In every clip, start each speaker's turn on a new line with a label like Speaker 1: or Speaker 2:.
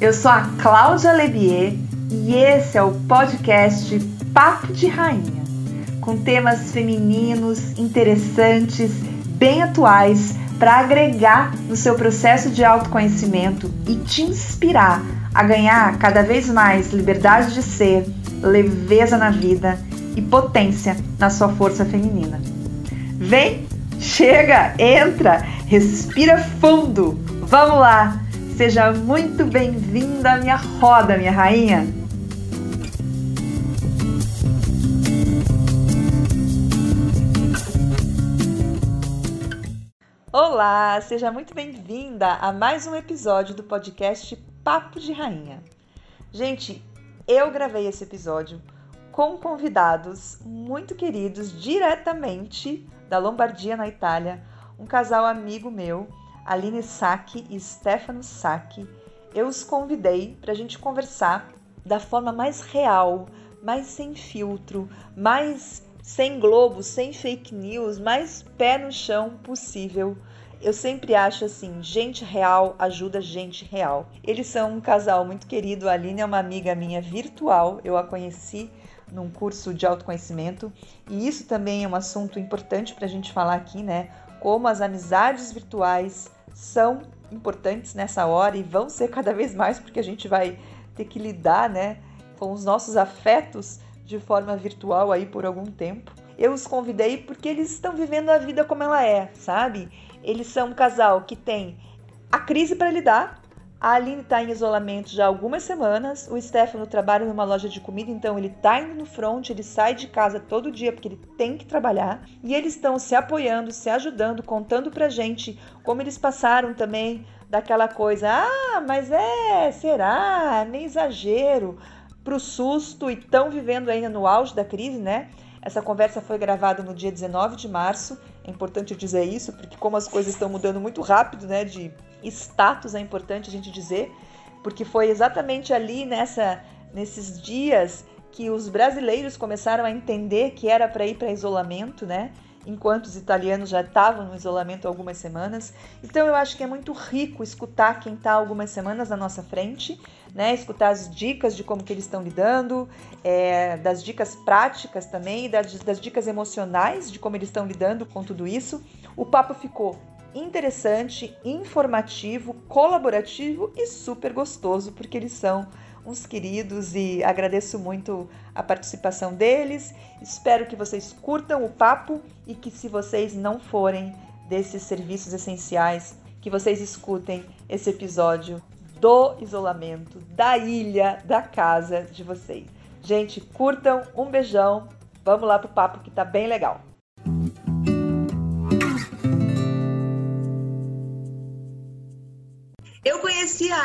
Speaker 1: Eu sou a Cláudia Lebier e esse é o podcast Papo de Rainha, com temas femininos, interessantes, bem atuais para agregar no seu processo de autoconhecimento e te inspirar a ganhar cada vez mais liberdade de ser, leveza na vida e potência na sua força feminina. Vem, chega, entra, respira fundo. Vamos lá! Seja muito bem-vinda à minha roda, minha rainha! Olá, seja muito bem-vinda a mais um episódio do podcast Papo de Rainha. Gente, eu gravei esse episódio com convidados muito queridos diretamente da Lombardia, na Itália, um casal amigo meu Aline Sacchi e Stefano Sacchi, eu os convidei para a gente conversar da forma mais real, mais sem filtro, mais sem globo, sem fake news, mais pé no chão possível. Eu sempre acho assim, gente real ajuda gente real. Eles são um casal muito querido. A Aline é uma amiga minha virtual. Eu a conheci num curso de autoconhecimento e isso também é um assunto importante para a gente falar aqui, né? Como as amizades virtuais são importantes nessa hora e vão ser cada vez mais porque a gente vai ter que lidar, né, com os nossos afetos de forma virtual aí por algum tempo. Eu os convidei porque eles estão vivendo a vida como ela é, sabe? Eles são um casal que tem a crise para lidar, a Aline está em isolamento já há algumas semanas. O Stefano trabalha numa loja de comida, então ele está indo no front, ele sai de casa todo dia porque ele tem que trabalhar. E eles estão se apoiando, se ajudando, contando pra gente como eles passaram também daquela coisa, ah, mas é, será, nem exagero, pro susto e estão vivendo ainda no auge da crise, né? Essa conversa foi gravada no dia 19 de março. É importante dizer isso, porque como as coisas estão mudando muito rápido, né, de status é importante a gente dizer, porque foi exatamente ali nessa nesses dias que os brasileiros começaram a entender que era para ir para isolamento, né? Enquanto os italianos já estavam no isolamento há algumas semanas. Então eu acho que é muito rico escutar quem está algumas semanas na nossa frente, né? Escutar as dicas de como que eles estão lidando, é, das dicas práticas também, das, das dicas emocionais de como eles estão lidando com tudo isso. O papo ficou interessante, informativo, colaborativo e super gostoso, porque eles são uns queridos e agradeço muito a participação deles. Espero que vocês curtam o papo e que, se vocês não forem desses serviços essenciais, que vocês escutem esse episódio do isolamento, da ilha, da casa de vocês. Gente, curtam, um beijão. Vamos lá pro papo que tá bem legal.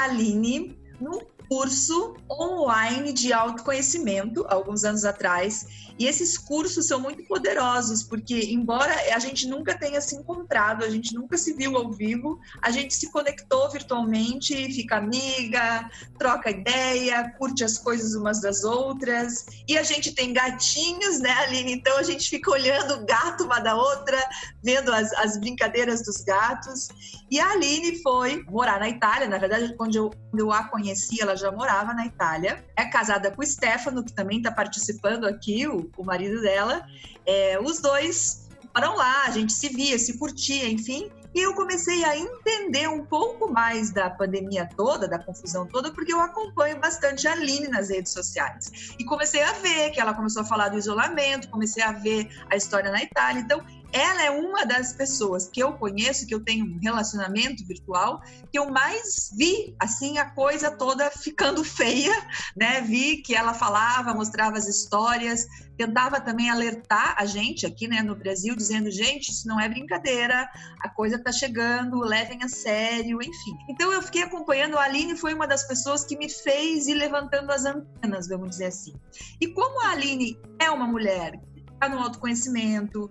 Speaker 1: Aline no curso online de autoconhecimento alguns anos atrás. E esses cursos são muito poderosos, porque, embora a gente nunca tenha se encontrado, a gente nunca se viu ao vivo, a gente se conectou virtualmente, fica amiga, troca ideia, curte as coisas umas das outras. E a gente tem gatinhos, né, Aline? Então a gente fica olhando o gato uma da outra, vendo as, as brincadeiras dos gatos. E a Aline foi morar na Itália, na verdade, quando eu, quando eu a conheci, ela já morava na Itália. É casada com o Stefano, que também está participando aqui, o, o marido dela. É, os dois foram lá, a gente se via, se curtia, enfim. E eu comecei a entender um pouco mais da pandemia toda, da confusão toda, porque eu acompanho bastante a Aline nas redes sociais. E comecei a ver que ela começou a falar do isolamento, comecei a ver a história na Itália. Então, ela é uma das pessoas que eu conheço, que eu tenho um relacionamento virtual, que eu mais vi, assim, a coisa toda ficando feia, né? Vi que ela falava, mostrava as histórias, tentava também alertar a gente aqui, né, no Brasil, dizendo, gente, isso não é brincadeira, a coisa tá chegando, levem a sério, enfim. Então eu fiquei acompanhando, a Aline foi uma das pessoas que me fez ir levantando as antenas, vamos dizer assim. E como a Aline é uma mulher está no autoconhecimento,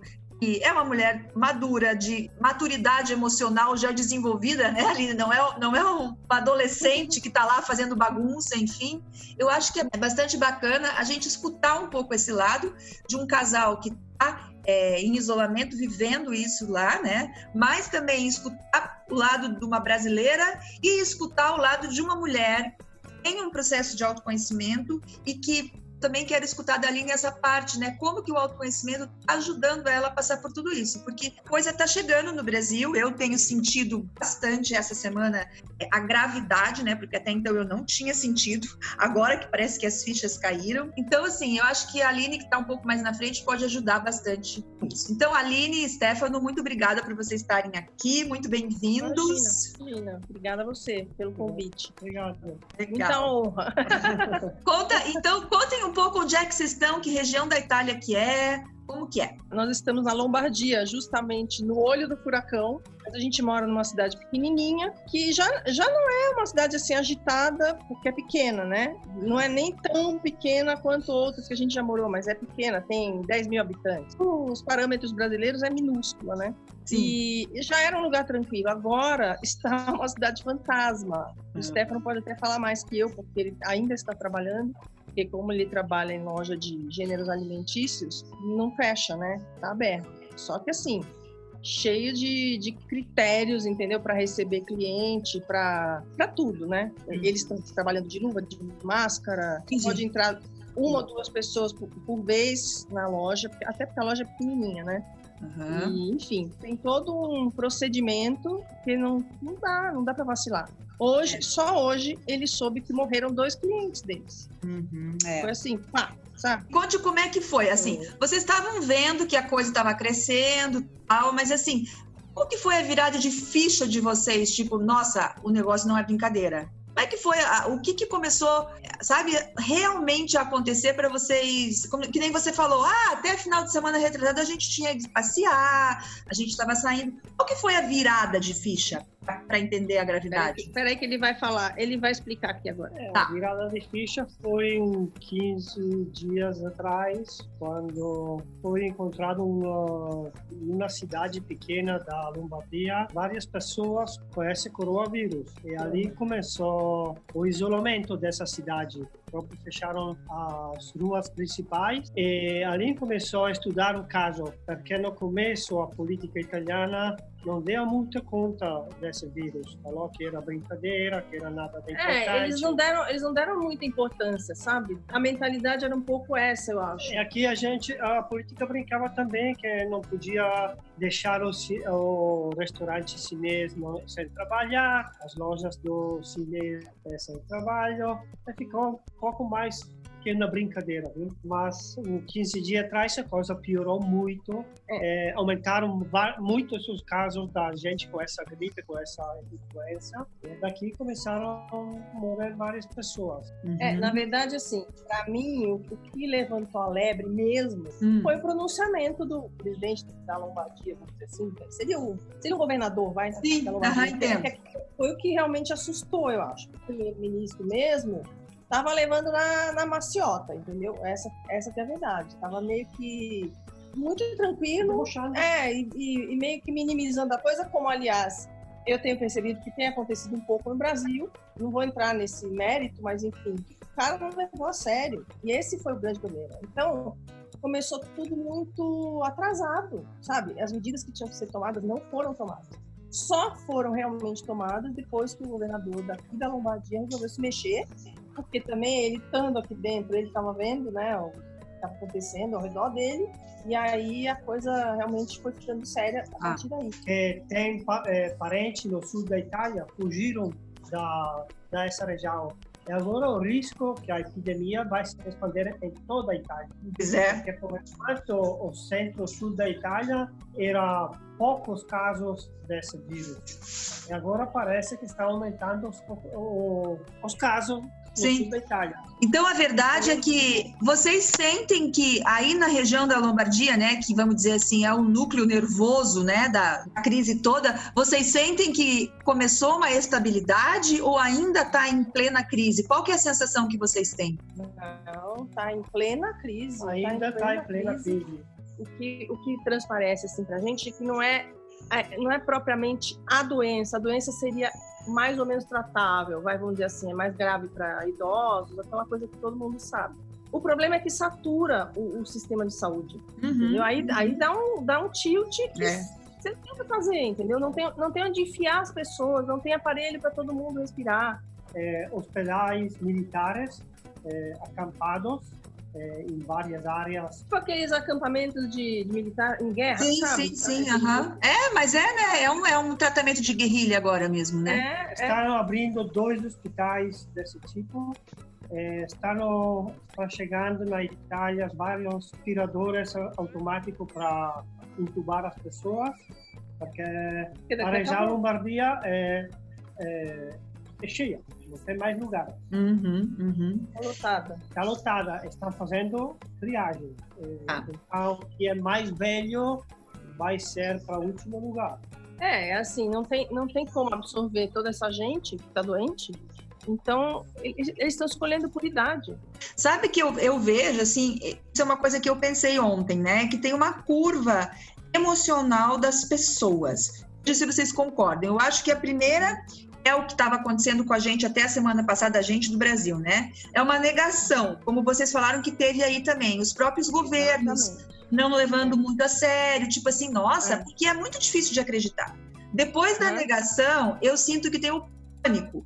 Speaker 1: é uma mulher madura, de maturidade emocional já desenvolvida, né, Aline? Não é, não é um adolescente que está lá fazendo bagunça, enfim. Eu acho que é bastante bacana a gente escutar um pouco esse lado de um casal que está é, em isolamento, vivendo isso lá, né? Mas também escutar o lado de uma brasileira e escutar o lado de uma mulher tem um processo de autoconhecimento e que também quero escutar da Aline essa parte, né? Como que o autoconhecimento ajudando ela a passar por tudo isso? Porque a coisa está chegando no Brasil, eu tenho sentido bastante essa semana é, a gravidade, né? Porque até então eu não tinha sentido, agora que parece que as fichas caíram. Então, assim, eu acho que a Aline, que está um pouco mais na frente, pode ajudar bastante com isso. Então, Aline e Stefano, muito obrigada por vocês estarem aqui, muito bem-vindos.
Speaker 2: Imagina, imagina. Obrigada a você pelo convite.
Speaker 3: Obrigado.
Speaker 2: Muita honra.
Speaker 1: Conta, então, contem um pouco onde é que vocês estão, que região da Itália que é, como que é?
Speaker 2: Nós estamos na Lombardia, justamente no olho do furacão. A gente mora numa cidade pequenininha, que já, já não é uma cidade assim agitada, porque é pequena, né? Não é nem tão pequena quanto outras que a gente já morou, mas é pequena, tem 10 mil habitantes. Os parâmetros brasileiros é minúscula, né? Sim. E já era um lugar tranquilo. Agora está uma cidade fantasma. O hum. Stefano pode até falar mais que eu, porque ele ainda está trabalhando porque como ele trabalha em loja de gêneros alimentícios, não fecha, né? Tá aberto. Só que assim, cheio de, de critérios, entendeu? Para receber cliente, para tudo, né? Uhum. Eles estão trabalhando de luva, de máscara, Sim. pode entrar uma ou duas pessoas por, por, vez na loja, até porque a loja é pequenininha, né? Uhum. E, enfim, tem todo um procedimento que não, não dá, não dá para vacilar. Hoje, é. só hoje, ele soube que morreram dois clientes deles. Uhum, é. Foi assim, pá, sabe?
Speaker 1: Conte como é que foi, assim, vocês estavam vendo que a coisa estava crescendo, tal, mas assim, qual que foi a virada de ficha de vocês? Tipo, nossa, o negócio não é brincadeira. Como é que foi? O que, que começou, sabe, realmente a acontecer para vocês? Como, que nem você falou, ah, até final de semana retrasada a gente tinha que passear, a gente estava saindo. Qual que foi a virada de ficha? Para entender a gravidade.
Speaker 2: Espera aí que ele vai falar, ele vai explicar aqui agora.
Speaker 3: É, tá. A virada de ficha foi um 15 dias atrás, quando foi encontrado uma, uma cidade pequena da Lombardia, várias pessoas com esse coronavírus. E ali começou o isolamento dessa cidade próprio fecharam as ruas principais e ali começou a estudar o caso, porque no começo a política italiana não deu muita conta desse vírus. Falou que era brincadeira, que era nada de importante.
Speaker 2: É, eles não deram, eles não deram muita importância, sabe? A mentalidade era um pouco essa, eu acho.
Speaker 3: E aqui a gente, a política brincava também que não podia deixar o, o restaurante chinês sem trabalhar, as lojas do chinês sem trabalho. E ficou um pouco mais pequena brincadeira, viu? Mas 15 dias atrás a coisa piorou muito. É. É, aumentaram muitos os casos da gente com essa gripe, com essa influenza. E daqui começaram a morrer várias pessoas.
Speaker 2: Uhum. É, na verdade, assim, para mim, o, que levantou a lebre mesmo uhum. foi o pronunciamento do presidente da Lombardia, vamos dizer assim. Seria o, seria o governador, vai?
Speaker 1: Sim,
Speaker 2: da
Speaker 1: Lombardia.
Speaker 2: Uhum, foi o que realmente assustou, eu acho. O primeiro-ministro mesmo tava levando na, na maciota, entendeu? Essa, essa que é a verdade. Tava meio que muito tranquilo. É, e, e, e, meio que minimizando a coisa, como aliás eu tenho percebido que tem acontecido um pouco no Brasil. Não vou entrar nesse mérito, mas enfim, o cara não levou a sério. E esse foi o grande problema. Então, começou tudo muito atrasado, sabe? As medidas que tinham que ser tomadas não foram tomadas. Só foram realmente tomadas depois que o governador daqui da Lombardia resolveu se mexer porque também ele estando aqui dentro, ele estava vendo, né, o que estava acontecendo ao redor dele, e aí a coisa realmente foi ficando séria a ah. partir daí.
Speaker 3: É, tem é, parentes no sul da Itália fugiram da dessa região. E agora o risco que a epidemia vai se expandir em toda a Itália.
Speaker 1: Pois é.
Speaker 3: Porque por enquanto o centro-sul da Itália era poucos casos desse vírus. E agora parece que está aumentando os, os casos Sim. da Itália.
Speaker 1: Então a verdade é que vocês sentem que aí na região da Lombardia, né, que vamos dizer assim é o núcleo nervoso, né, da crise toda, vocês sentem que começou uma estabilidade ou ainda está em plena crise? Qual que é a sensação que vocês têm?
Speaker 2: Não, está em plena crise.
Speaker 3: Tá ainda está em, tá em plena crise. crise.
Speaker 2: O que o que transparece assim para a gente é que não é, é não é propriamente a doença. A doença seria mais ou menos tratável, vai, vamos dizer assim, é mais grave para idosos, aquela coisa que todo mundo sabe. O problema é que satura o, o sistema de saúde. Uhum. Aí, aí dá, um, dá um tilt que é. você não tem o que fazer, entendeu? Não tem, não tem onde enfiar as pessoas, não tem aparelho para todo mundo respirar.
Speaker 3: é, hospedais militares é, acampados é, em várias áreas.
Speaker 2: Tipo aqueles acampamentos de, de militar em guerra,
Speaker 1: sim,
Speaker 2: sabe?
Speaker 1: Sim, sim, aham. É, mas é, né? É um, é um tratamento de guerrilha agora mesmo, né?
Speaker 2: É,
Speaker 3: Estão abrindo dois hospitais desse tipo. É, estão, estão chegando na Itália vários aspiradores automáticos para intubar as pessoas, porque a região Lombardia é, é, cheia, não tem mais lugar.
Speaker 1: Uhum, uhum.
Speaker 2: Tá lotada.
Speaker 3: Está lotada, estão fazendo triagem. É,
Speaker 1: Ah.
Speaker 3: Então, quem é mais velho vai ser para o último lugar.
Speaker 2: É, é assim, não tem, não tem como absorver toda essa gente que está doente. Então, eles eles estão escolhendo por idade.
Speaker 1: Sabe que eu, eu vejo, assim, isso é uma coisa que eu pensei ontem, né? Que tem uma curva emocional das pessoas. Não sei se vocês concordam. Eu acho que a primeira é o que estava acontecendo com a gente até a semana passada, a gente do Brasil, né? É uma negação, como vocês falaram que teve aí também, os próprios governos
Speaker 2: Exatamente.
Speaker 1: não levando muito a sério, tipo assim, nossa,
Speaker 2: É.
Speaker 1: porque é muito difícil de acreditar. Depois da
Speaker 2: É.
Speaker 1: negação, eu sinto que tem o pânico,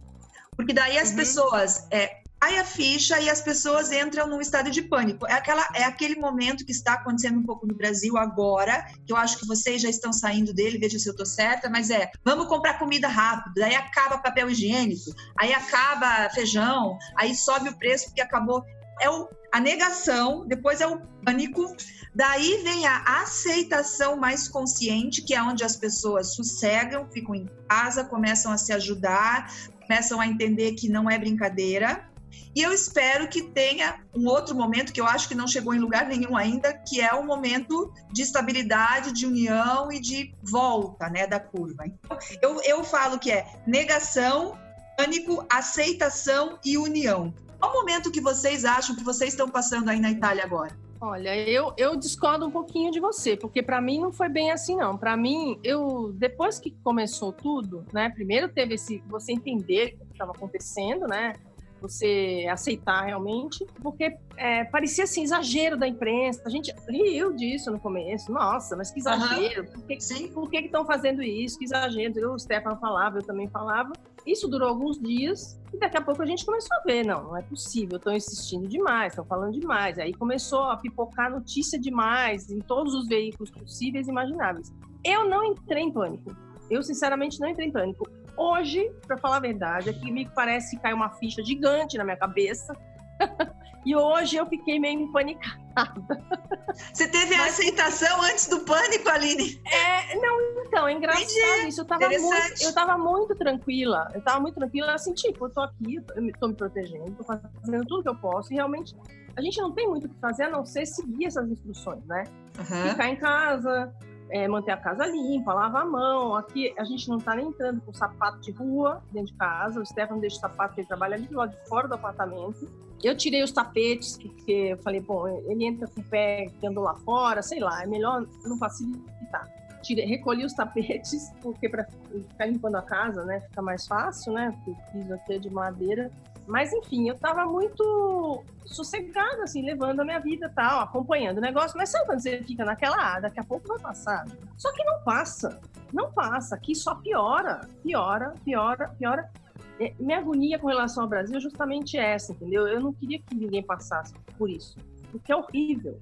Speaker 1: porque daí as
Speaker 2: Uhum.
Speaker 1: pessoas é, cai a ficha e as pessoas entram num estado de pânico. É, aquela, é aquele momento que está acontecendo um pouco no Brasil agora, que eu acho que vocês já estão saindo dele, veja se eu estou certa, mas é, vamos comprar comida rápido, daí acaba papel higiênico, aí acaba feijão, aí sobe o preço porque acabou. É o, a negação, depois é o pânico, daí vem a aceitação mais consciente, que é onde as pessoas sossegam, ficam em casa, começam a se ajudar, começam a entender que não é brincadeira. E eu espero que tenha um outro momento que eu acho que não chegou em lugar nenhum ainda, que é o momento de estabilidade, de união e de volta, né, da curva. Então, eu, eu falo que é negação, pânico, aceitação e união. Qual o momento que vocês acham que vocês estão passando aí na Itália agora?
Speaker 2: Olha, eu, eu discordo um pouquinho de você, porque para mim não foi bem assim, não. Para mim, eu depois que começou tudo, né? Primeiro teve esse você entender o que estava acontecendo, né? Você aceitar realmente, porque é, parecia assim exagero da imprensa. A gente riu disso no começo. Nossa, mas que exagero! Por que
Speaker 1: Sim.
Speaker 2: por que estão fazendo isso? Que exagero. Eu, o Stefano falava, eu também falava. Isso durou alguns dias e daqui a pouco a gente começou a ver, não, não é possível, estão insistindo demais, estão falando demais. Aí começou a pipocar notícia demais em todos os veículos possíveis e imagináveis. Eu não entrei em pânico. Eu, sinceramente, não entrei em pânico. Hoje, para falar a verdade, é que me parece que caiu uma ficha gigante na minha cabeça. e hoje eu fiquei meio empanicada.
Speaker 1: Você teve a aceitação antes do pânico, Aline?
Speaker 2: É, não, então, é engraçado
Speaker 1: Entendi.
Speaker 2: isso. Eu tava, muito, eu tava muito tranquila. Eu tava muito tranquila, assim, tipo, eu tô aqui, eu tô- me- protegendo, tô fazendo tudo que eu posso. E realmente, a gente não tem muito o que fazer a não ser seguir essas instruções, né?
Speaker 1: Aham.
Speaker 2: Ficar em casa, é, manter a casa limpa, lavar a mão. Aqui a gente não tá nem entrando com sapato de rua dentro de casa. O Stefano deixa o sapato que ele trabalha ali do lado de fora do apartamento. Eu tirei os tapetes, porque eu falei, bom, ele entra com o pé que andou lá fora, sei lá, é melhor não facilitar. Tirei, recolhi os tapetes, porque para ficar limpando a casa, né, fica mais fácil, né, porque o piso aqui é de madeira. Mas, enfim, eu tava muito sossegada, assim, levando a minha vida tal, acompanhando o negócio. Mas sabe quando você fica naquela, ah, daqui a pouco vai passar? Só que não passa, não passa. Aqui só piora, piora, piora, piora. É, Minha agonia com relação ao Brasil é justamente essa, entendeu? Eu não queria que ninguém passasse por isso, porque é horrível.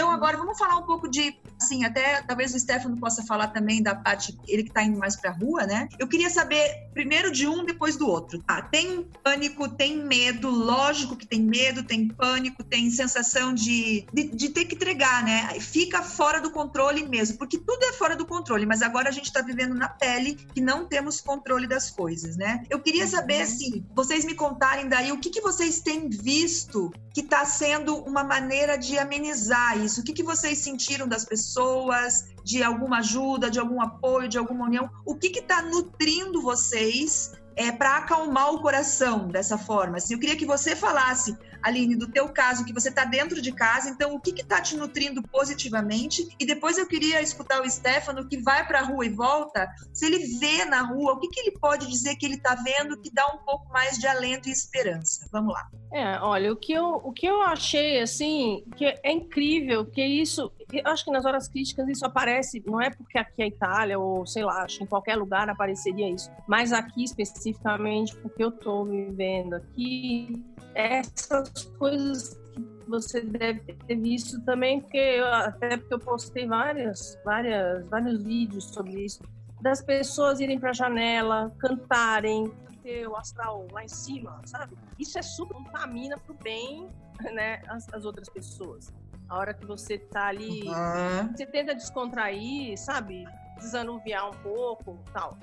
Speaker 1: Então, agora vamos falar um pouco de, assim, até talvez o Stefano possa falar também da parte, ele que está indo mais para a rua, né? Eu queria saber primeiro de um, depois do outro. Tá, tem pânico, tem medo, lógico que tem medo, tem pânico, tem sensação de, de, de ter que entregar, né? Fica fora do controle mesmo, porque tudo é fora do controle, mas agora a gente está vivendo na pele que não temos controle das coisas, né? Eu queria saber, assim, vocês me contarem daí o que, que vocês têm visto que está sendo uma maneira de amenizar isso? O que, que vocês sentiram das pessoas, de alguma ajuda, de algum apoio, de alguma união? O que está nutrindo vocês é, para acalmar o coração dessa forma? Assim, eu queria que você falasse, Aline, do teu caso, que você está dentro de casa, então o que está te nutrindo positivamente? E depois eu queria escutar o Stefano, que vai para a rua e volta, se ele vê na rua, o que, que ele pode dizer que ele está vendo que dá um pouco mais de alento e esperança? Vamos lá.
Speaker 2: É, olha, o que eu, o que eu achei, assim, que é incrível, que isso, eu acho que nas horas críticas isso aparece, não é porque aqui é Itália, ou sei lá, acho que em qualquer lugar apareceria isso, mas aqui especificamente, porque eu estou vivendo aqui, essas coisas você deve ter visto também, porque eu, até porque eu postei várias, várias, vários vídeos sobre isso, das pessoas irem para a janela, cantarem, ter o astral lá em cima, sabe? Isso é super contamina pro bem, né, as, as outras pessoas. A hora que você tá ali, uhum. você tenta descontrair, sabe? Desanuviar um pouco, tal.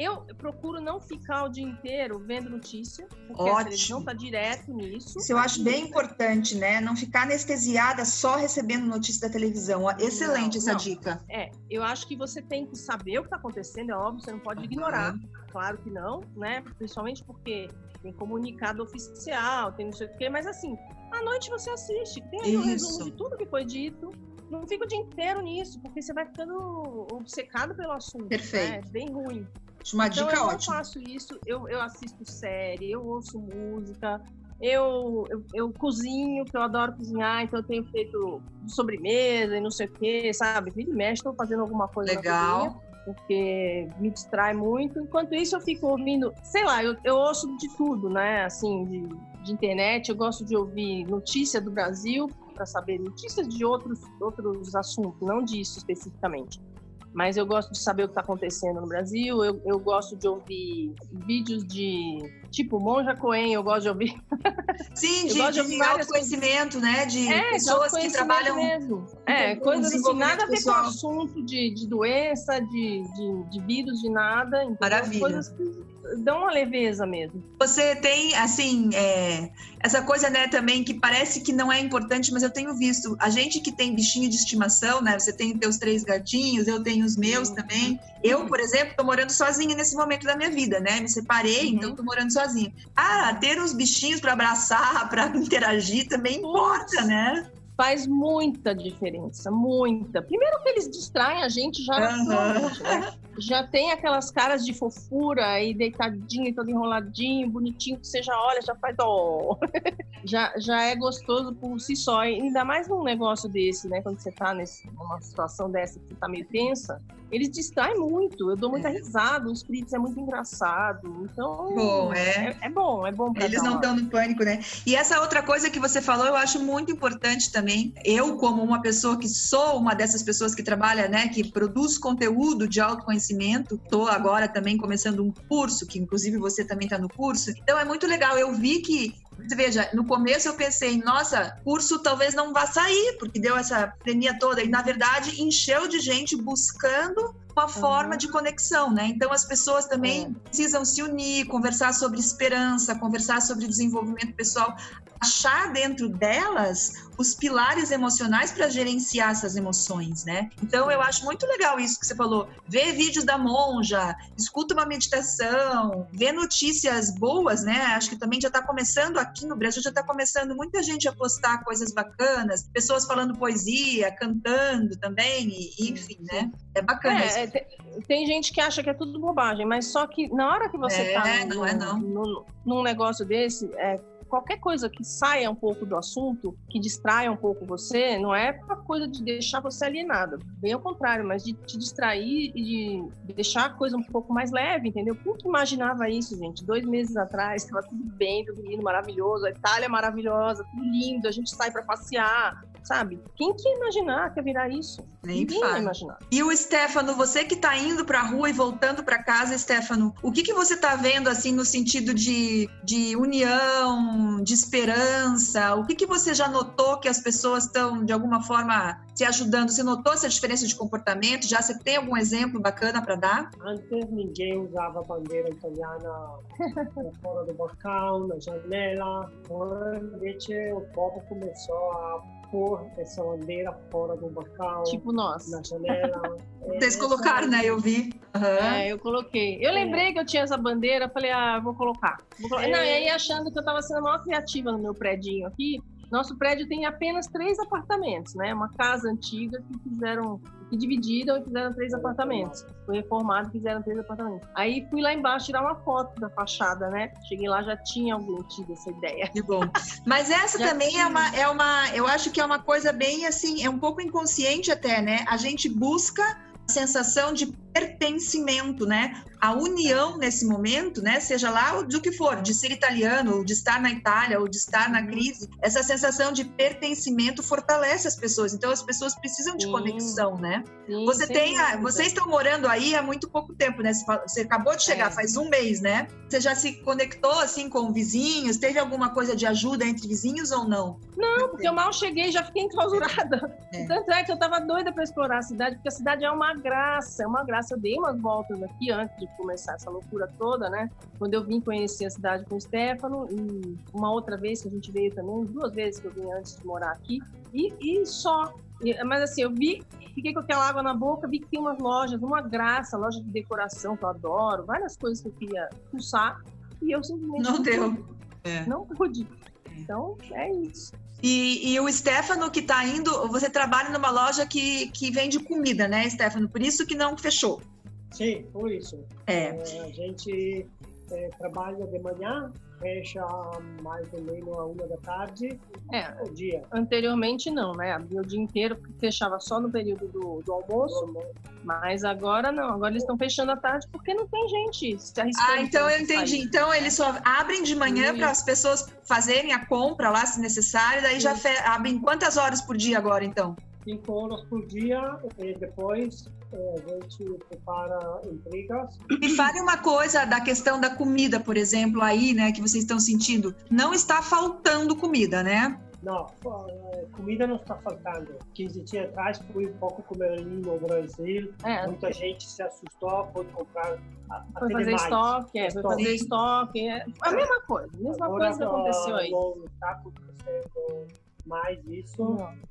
Speaker 2: Eu procuro não ficar o dia inteiro vendo notícia, porque Ótimo. a televisão tá direto nisso.
Speaker 1: Isso eu acho bem importante, né? Não ficar anestesiada só recebendo notícia da televisão. Excelente não, essa não. dica.
Speaker 2: É, eu acho que você tem que saber o que tá acontecendo, é óbvio, você não pode ignorar. Claro que não, né? Principalmente porque tem comunicado oficial, tem não sei o quê, mas assim, à noite você assiste, tem aí o um resumo de tudo que foi dito. Não fica o dia inteiro nisso, porque você vai ficando obcecado pelo assunto. Né?
Speaker 1: Perfeito.
Speaker 2: Né? Bem ruim.
Speaker 1: Uma então, dica
Speaker 2: eu
Speaker 1: ótima.
Speaker 2: Eu faço isso, eu, eu assisto série, eu ouço música, eu, eu, eu, cozinho, que eu adoro cozinhar, então eu tenho feito sobremesa e não sei o quê, sabe? Vira e mexe, estou fazendo alguma coisa
Speaker 1: Legal.
Speaker 2: Cozinha, porque me distrai muito. Enquanto isso, eu fico ouvindo, sei lá, eu, eu ouço de tudo, né? Assim, de, de internet, eu gosto de ouvir notícia do Brasil, para saber notícias de outros, outros assuntos, não disso especificamente mas eu gosto de saber o que está acontecendo no Brasil. Eu, eu gosto de ouvir vídeos de tipo Monja Coen, eu gosto de ouvir.
Speaker 1: Sim, de, de, de autoconhecimento, né? De é, pessoas que trabalham.
Speaker 2: Mesmo. É, coisas assim, nada a ver com assunto de, de doença, de, de, de vírus, de nada.
Speaker 1: Então, Maravilha. Coisas
Speaker 2: que dão uma leveza mesmo.
Speaker 1: Você tem, assim, é, essa coisa, né, também que parece que não é importante, mas eu tenho visto. A gente que tem bichinho de estimação, né? Você tem teus três gatinhos, eu tenho os meus uhum. também. Eu, por exemplo, tô morando sozinha nesse momento da minha vida, né? Me separei, uhum. então tô morando sozinha. Ah, ter os bichinhos para abraçar, para interagir também importa, né?
Speaker 2: faz muita diferença, muita. Primeiro que eles distraem a gente já uhum. né? Já tem aquelas caras de fofura e deitadinho, todo enroladinho, bonitinho, que você já olha, já faz ó. já, já é gostoso por si só. E ainda mais num negócio desse, né? Quando você tá nesse, numa situação dessa que você tá meio tensa, eles distraem muito. Eu dou muita é. risada, o espírito é muito engraçado. Então,
Speaker 1: bom, é.
Speaker 2: é, é bom, é bom.
Speaker 1: Eles não estão no pânico, né? E essa outra coisa que você falou, eu acho muito importante também também. Eu, como uma pessoa que sou uma dessas pessoas que trabalha, né, que produz conteúdo de autoconhecimento, estou agora também começando um curso, que inclusive você também está no curso. Então é muito legal. Eu vi que veja, no começo eu pensei, nossa, curso talvez não vá sair, porque deu essa pandemia toda. E, na verdade, encheu de gente buscando uma forma de conexão, né? Então as pessoas também é. precisam se unir, conversar sobre esperança, conversar sobre desenvolvimento pessoal, achar dentro delas os pilares emocionais para gerenciar essas emoções, né? Então eu acho muito legal isso que você falou. Ver vídeos da monja, escuta uma meditação, ver notícias boas, né? Acho que também já está começando aqui no Brasil, já está começando muita gente a postar coisas bacanas, pessoas falando poesia, cantando também, e, enfim, né? É bacana. É,
Speaker 2: tem, tem, gente que acha que é tudo bobagem, mas só que na hora que você está
Speaker 1: é, no, é,
Speaker 2: num negócio desse, é, qualquer coisa que saia um pouco do assunto, que distraia um pouco você, não é uma coisa de deixar você alienada, bem ao contrário, mas de te distrair e de deixar a coisa um pouco mais leve, entendeu? Quem que imaginava isso, gente? Dois meses atrás, estava tudo bem, tudo lindo, maravilhoso, a Itália maravilhosa, tudo lindo, a gente sai para passear, sabe? Quem que ia imaginar que ia virar isso?
Speaker 1: Nem Ninguém ia imaginar. E o Stefano, você que está indo para a rua e voltando para casa, Stefano, o que, que você está vendo assim no sentido de, de união, de esperança? O que, que você já notou que as pessoas estão, de alguma forma, se ajudando? Você notou essa diferença de comportamento? Já você tem algum exemplo bacana para dar?
Speaker 3: Antes ninguém usava bandeira italiana fora do balcão, na janela. Agora, o povo começou a pôr essa bandeira fora do balcão.
Speaker 2: Tipo nós.
Speaker 3: Na janela.
Speaker 1: Vocês colocaram, né? Eu vi. Uhum.
Speaker 2: É, eu coloquei. Eu lembrei que eu tinha essa bandeira, falei, ah, vou colocar. Vou colocar. É. Não, e aí achando que eu estava sendo a maior criativa no meu predinho aqui, nosso prédio tem apenas três apartamentos, né? Uma casa antiga que fizeram, que dividiram e fizeram três apartamentos. Foi reformado e fizeram três apartamentos. Aí fui lá embaixo tirar uma foto da fachada, né? Cheguei lá, já tinha alguém tido essa ideia.
Speaker 1: Que bom. Mas essa já também é uma, é uma, eu acho que é uma coisa bem assim, é um pouco inconsciente até, né? A gente busca a sensação de pertencimento, né? A união nesse momento, né? Seja lá do que for, de ser italiano, ou de estar na Itália, ou de estar na crise, essa sensação de pertencimento fortalece as pessoas. Então as pessoas precisam de sim. conexão, né? Sim, Você tem, a, vocês estão morando aí há muito pouco tempo, né? Você acabou de chegar, é. faz um mês, né? Você já se conectou assim com vizinhos? Teve alguma coisa de ajuda entre vizinhos ou não?
Speaker 2: Não, porque eu mal cheguei, já fiquei enclausurada. É. Tanto é que eu estava doida para explorar a cidade, porque a cidade é uma graça, é uma graça eu dei umas voltas aqui antes de começar essa loucura toda, né? Quando eu vim conhecer a cidade com o Stefano, e uma outra vez que a gente veio também, duas vezes que eu vim antes de morar aqui, e, e só. Mas assim, eu vi, fiquei com aquela água na boca, vi que tem umas lojas, uma graça, loja de decoração que eu adoro, várias coisas que eu queria pulsar, e eu simplesmente.
Speaker 1: Não, não deu.
Speaker 2: Pude. É. Não pude. Então, é isso.
Speaker 1: E, e, o Stefano que está indo, você trabalha numa loja que, que vende comida, né, Stefano? Por isso que não fechou.
Speaker 3: Sim, por isso.
Speaker 1: É.
Speaker 3: é a gente é, trabalha de manhã, fecha mais ou menos a uma da tarde,
Speaker 2: é, o dia. Anteriormente não, né? Abria o dia inteiro, porque fechava só no período do, do almoço. Do almoço. Mas agora não, agora eles estão fechando à tarde porque não tem gente se arriscando.
Speaker 1: Ah, então eu entendi. Sair. Então eles só abrem de manhã para as pessoas fazerem a compra lá, se necessário, daí Sim. já abrem quantas horas por dia agora, então?
Speaker 3: Cinco horas por dia, e depois a gente prepara entregas.
Speaker 1: Me fale uma coisa da questão da comida, por exemplo, aí, né, que vocês estão sentindo. Não está faltando comida, né?
Speaker 3: Não, comida não está faltando. 15 dias atrás fui um pouco comer ali no Brasil. É, Muita gente se assustou, foi comprar.
Speaker 2: Foi fazer demais. estoque, é, foi fazer estoque. É a mesma coisa, a mesma Agora, coisa que aconteceu aí. Não está acontecendo
Speaker 3: mais isso. Não.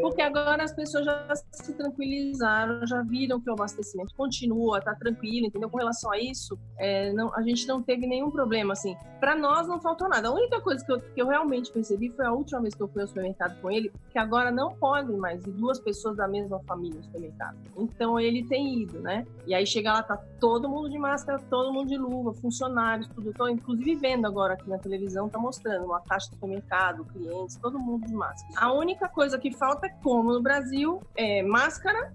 Speaker 2: Porque agora as pessoas já se tranquilizaram, já viram que o abastecimento continua, tá tranquilo, entendeu? Com relação a isso, é, não, a gente não teve nenhum problema, assim. Para nós não faltou nada. A única coisa que eu, que eu, realmente percebi foi a última vez que eu fui ao supermercado com ele, que agora não podem mais ir duas pessoas da mesma família no supermercado. Então ele tem ido, né? E aí chega lá, tá todo mundo de máscara, todo mundo de luva, funcionários, tudo. Tô inclusive vendo agora aqui na televisão, tá mostrando uma caixa do supermercado, clientes, todo mundo de máscara. A única coisa que falta, como no Brasil, é máscara,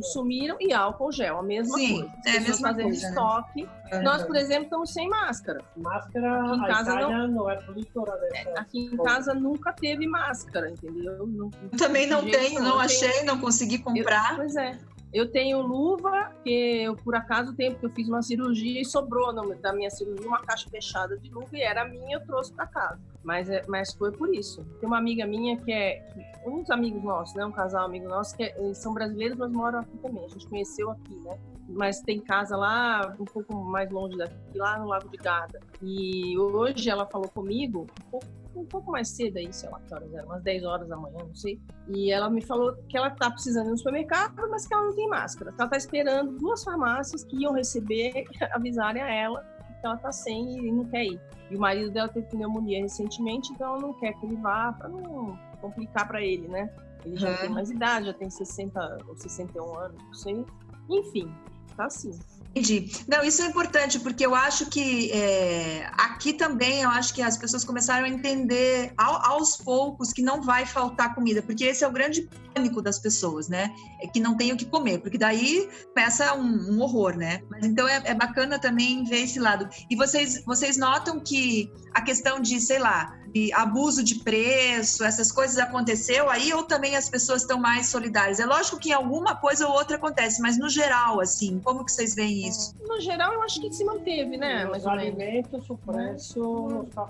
Speaker 2: sumiram, e álcool gel, a mesma Sim, coisa.
Speaker 1: As é a mesma
Speaker 2: fazendo
Speaker 1: coisa,
Speaker 2: né? estoque. Né? Nós, por exemplo, estamos sem máscara.
Speaker 3: Máscara aqui em casa não, não é produtora dessa.
Speaker 2: É, aqui em casa nunca teve máscara, entendeu? Não,
Speaker 1: também não tenho, não, não achei, não consegui comprar.
Speaker 2: Eu, pois é. Eu tenho luva, que eu, por acaso, tenho, porque eu fiz uma cirurgia e sobrou no, da minha cirurgia uma caixa fechada de luva e era minha, eu trouxe para casa. Mas, é, mas foi por isso. Tem uma amiga minha que é. Uns amigos nossos, né? Um casal amigo nosso, que é, são brasileiros, mas moram aqui também. A gente conheceu aqui, né? Mas tem casa lá, um pouco mais longe daqui, lá no Lago de Garda. E hoje ela falou comigo, um pouco um pouco mais cedo aí, sei lá que horas eram, umas 10 horas da manhã, não sei. E ela me falou que ela tá precisando ir no supermercado, mas que ela não tem máscara. Ela tá esperando duas farmácias que iam receber, avisarem a ela que ela tá sem e não quer ir. E o marido dela teve pneumonia recentemente, então ela não quer que ele vá para não complicar para ele, né? Ele já uhum. tem mais idade, já tem 60 ou 61 anos, não sei. Enfim, tá assim.
Speaker 1: Entendi. Não, isso é importante, porque eu acho que é, aqui também eu acho que as pessoas começaram a entender ao, aos poucos que não vai faltar comida, porque esse é o grande pânico das pessoas, né? É que não tem o que comer, porque daí começa um, um horror, né? Mas então é, é, bacana também ver esse lado. E vocês, vocês notam que a questão de, sei lá, de abuso de preço, essas coisas aconteceu aí ou também as pessoas estão mais solidárias? É lógico que alguma coisa ou outra acontece, mas no geral, assim, como que vocês veem isso?
Speaker 2: No geral, eu acho que se manteve, né?
Speaker 3: Os alimentos, o preço não
Speaker 2: está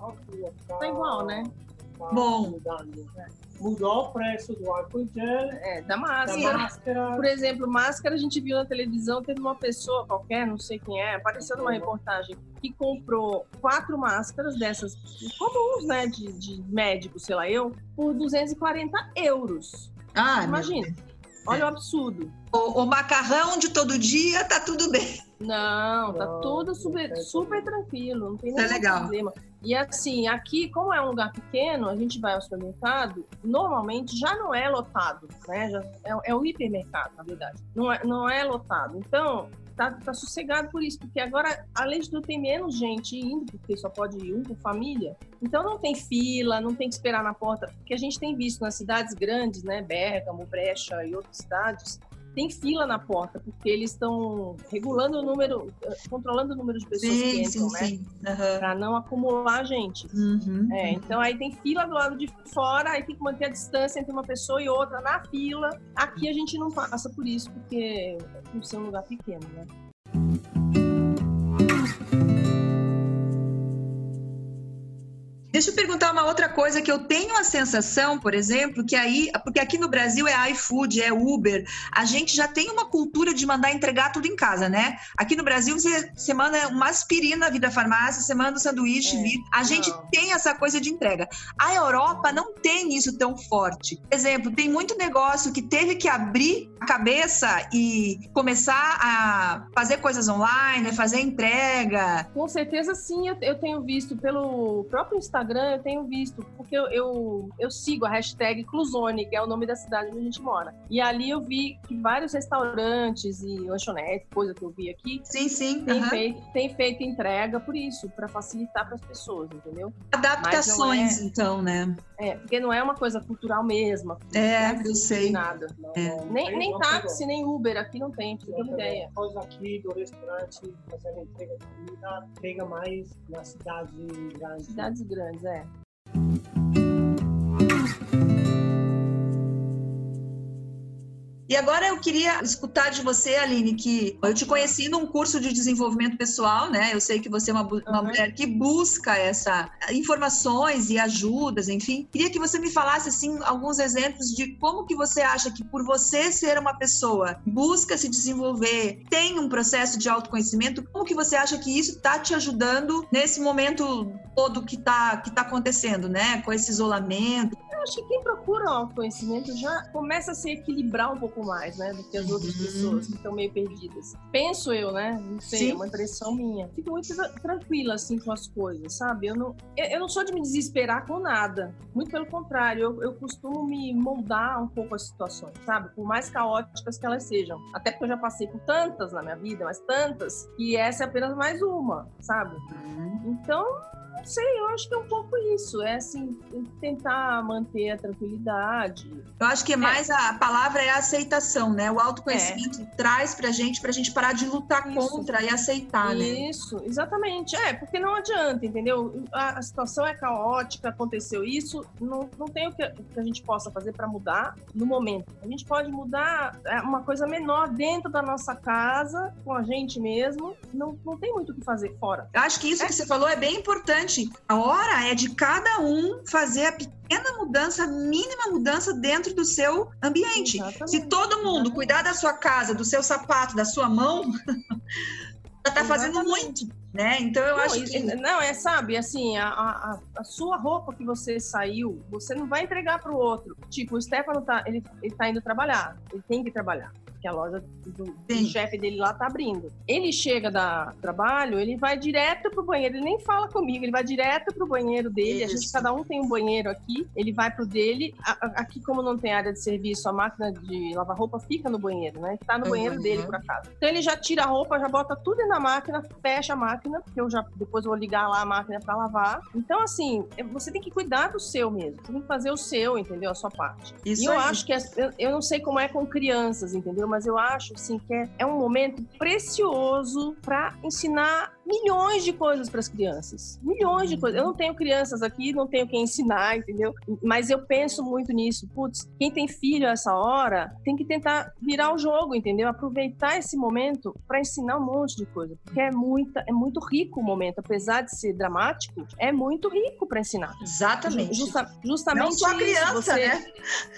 Speaker 2: Tá igual, né?
Speaker 1: Bom.
Speaker 3: mudando. Mudou o preço do álcool gel,
Speaker 2: É, da
Speaker 3: da
Speaker 2: máscara.
Speaker 3: máscara.
Speaker 2: Por exemplo, máscara a gente viu na televisão, teve uma pessoa qualquer, não sei quem é, apareceu numa reportagem, que comprou quatro máscaras dessas comuns, né, de, de médico, sei lá eu, por 240 euros.
Speaker 1: Ah,
Speaker 2: Imagina. Olha o absurdo.
Speaker 1: o, o macarrão de todo dia tá tudo bem.
Speaker 2: Não, tá
Speaker 3: Não,
Speaker 2: tudo super,
Speaker 3: tem
Speaker 2: super tranquilo, não tem
Speaker 1: é
Speaker 2: nenhum
Speaker 1: legal.
Speaker 2: problema. E assim, aqui, como é um lugar pequeno, a gente vai ao supermercado, normalmente já não é lotado, né? Já é, é um hipermercado, na verdade. Não é, não é lotado. Então, tá, tá sossegado por isso, porque agora, além de tudo, tem menos gente indo, porque só pode ir um por família. Então não tem fila, não tem que esperar na porta, porque a gente tem visto nas cidades grandes, né? Bergamo, Brecha e outras cidades, tem fila na porta, porque eles estão regulando o número, eh, controlando o número de pessoas que
Speaker 1: Sim,
Speaker 2: entram,
Speaker 1: sim,
Speaker 2: né?
Speaker 1: sim. Aham.
Speaker 2: Para não acumular gente.
Speaker 1: Uhum.
Speaker 2: É, então aí tem fila do lado de fora, aí tem que manter a distância entre uma pessoa e outra na fila. Aqui a gente não passa por isso, porque por ser um lugar pequeno, né?
Speaker 1: Deixa eu perguntar uma outra coisa que eu tenho a sensação, por exemplo, que aí, porque aqui no Brasil é iFood, é Uber, a gente já tem uma cultura de mandar entregar tudo em casa, né? Aqui no Brasil você, você manda uma aspirina vir da farmácia, você manda um sanduíche
Speaker 2: É,
Speaker 1: vir. A gente
Speaker 2: não.
Speaker 1: tem essa coisa de entrega. A Europa não tem isso tão forte. Por exemplo, tem muito negócio que teve que abrir a cabeça e começar a fazer coisas online, fazer entrega.
Speaker 2: Com certeza sim, eu tenho visto pelo próprio Instagram, eu tenho visto, porque eu, eu, eu sigo a hashtag Cluzone, que é o nome da cidade onde a gente mora. E ali eu vi que vários restaurantes e lanchonetes, coisa que eu vi aqui,
Speaker 1: Sim, sim.
Speaker 2: tem,
Speaker 1: aham.
Speaker 2: feito, tem feito entrega por isso, para facilitar para as pessoas, entendeu?
Speaker 1: Adaptações,
Speaker 2: é-
Speaker 1: então, né?
Speaker 2: É, porque não é uma coisa cultural mesmo.
Speaker 1: É,
Speaker 2: não
Speaker 1: eu sei.
Speaker 2: Nada.
Speaker 3: Não,
Speaker 1: É.
Speaker 2: Nem,
Speaker 3: tem-
Speaker 2: nem táxi, nem Uber aqui não tem, pra você ter
Speaker 3: Não
Speaker 2: uma
Speaker 3: pegou.
Speaker 2: ideia.
Speaker 3: Coisa aqui do restaurante, fazer entrega de comida, pega mais na cidade grande.
Speaker 2: Cidades grandes, é.
Speaker 1: E agora eu queria escutar de você, Aline, que eu te conheci num curso de desenvolvimento pessoal, né? Eu sei que você é uma, uma
Speaker 2: Uhum.
Speaker 1: mulher que busca essa informações e ajudas, enfim. Queria que você me falasse assim alguns exemplos de como que você acha que por você ser uma pessoa que busca se desenvolver, tem um processo de autoconhecimento, como que você acha que isso está te ajudando nesse momento todo que está que tá acontecendo, né? Com esse isolamento.
Speaker 2: Eu acho que quem procura o autoconhecimento já começa a se equilibrar um pouco mais, né? Do que as outras
Speaker 1: Uhum.
Speaker 2: pessoas que estão meio perdidas. Penso eu, né? Não sei,
Speaker 1: Sim.
Speaker 2: é uma impressão minha. Fico muito tra- tranquila, assim, com as coisas, sabe? Eu não, eu, eu não sou de me desesperar com nada. Muito pelo contrário, eu, eu costumo me moldar um pouco as situações, sabe? Por mais caóticas que elas sejam. Até porque eu já passei por tantas na minha vida, mas tantas, que essa é apenas mais uma, sabe? Então, não sei, eu acho que é um pouco isso. É assim, tentar manter a tranquilidade.
Speaker 1: Eu acho que mais a palavra é a aceitação, né? O autoconhecimento traz pra gente, pra gente parar de lutar
Speaker 2: Isso.
Speaker 1: contra e aceitar, né?
Speaker 2: Isso, exatamente. É, porque não adianta, entendeu? A, a situação é caótica, aconteceu isso, não, não tem o que, que a gente possa fazer para mudar no momento. A gente pode mudar é, uma coisa menor dentro da nossa casa, com a gente mesmo. Não, não tem muito o que fazer fora.
Speaker 1: Eu acho que isso que você falou é bem importante. A hora é de cada um fazer a pequena mudança, a mínima mudança dentro do seu ambiente.
Speaker 2: Exatamente.
Speaker 1: Se todo mundo cuidar da sua casa, do seu sapato, da sua mão, já tá fazendo muito, né? Então eu
Speaker 2: Não,
Speaker 1: acho que
Speaker 2: não, é, sabe, assim, a, a, a sua roupa que você saiu, você não vai entregar para o outro. Tipo, o Stefano tá, ele, ele tá indo trabalhar, ele tem que trabalhar, porque a loja do, do chefe dele lá tá abrindo. Ele chega da trabalho, ele vai direto pro banheiro, ele nem fala comigo, ele vai direto pro banheiro dele, a gente,
Speaker 1: Isso.
Speaker 2: cada um tem um banheiro aqui, ele vai pro dele, a- aqui como não tem área de serviço, a máquina de lavar roupa fica no banheiro, né? Tá no
Speaker 1: Uhum.
Speaker 2: banheiro dele, por acaso. Então ele já tira a roupa, já bota tudo na máquina, fecha a máquina, porque eu já depois vou ligar lá a máquina para lavar. Então, assim, é- você tem que cuidar do seu mesmo. Você tem que fazer o seu, entendeu? A sua parte.
Speaker 1: isso
Speaker 2: e eu
Speaker 1: aí.
Speaker 2: acho que as- eu, eu não sei como é com crianças, entendeu? Mas eu acho assim que é, é um momento precioso para ensinar milhões de coisas para as crianças. Milhões de coisas. Eu não tenho crianças aqui, não tenho quem ensinar, entendeu? Mas eu penso muito nisso. Putz, quem tem filho essa hora tem que tentar virar o jogo, entendeu? Aproveitar esse momento para ensinar um monte de coisa. Porque é, muita, é muito rico o momento. Apesar de ser dramático, é muito rico para ensinar.
Speaker 1: Exatamente.
Speaker 2: Justa, justamente
Speaker 1: não só criança,
Speaker 2: isso, você...
Speaker 1: né?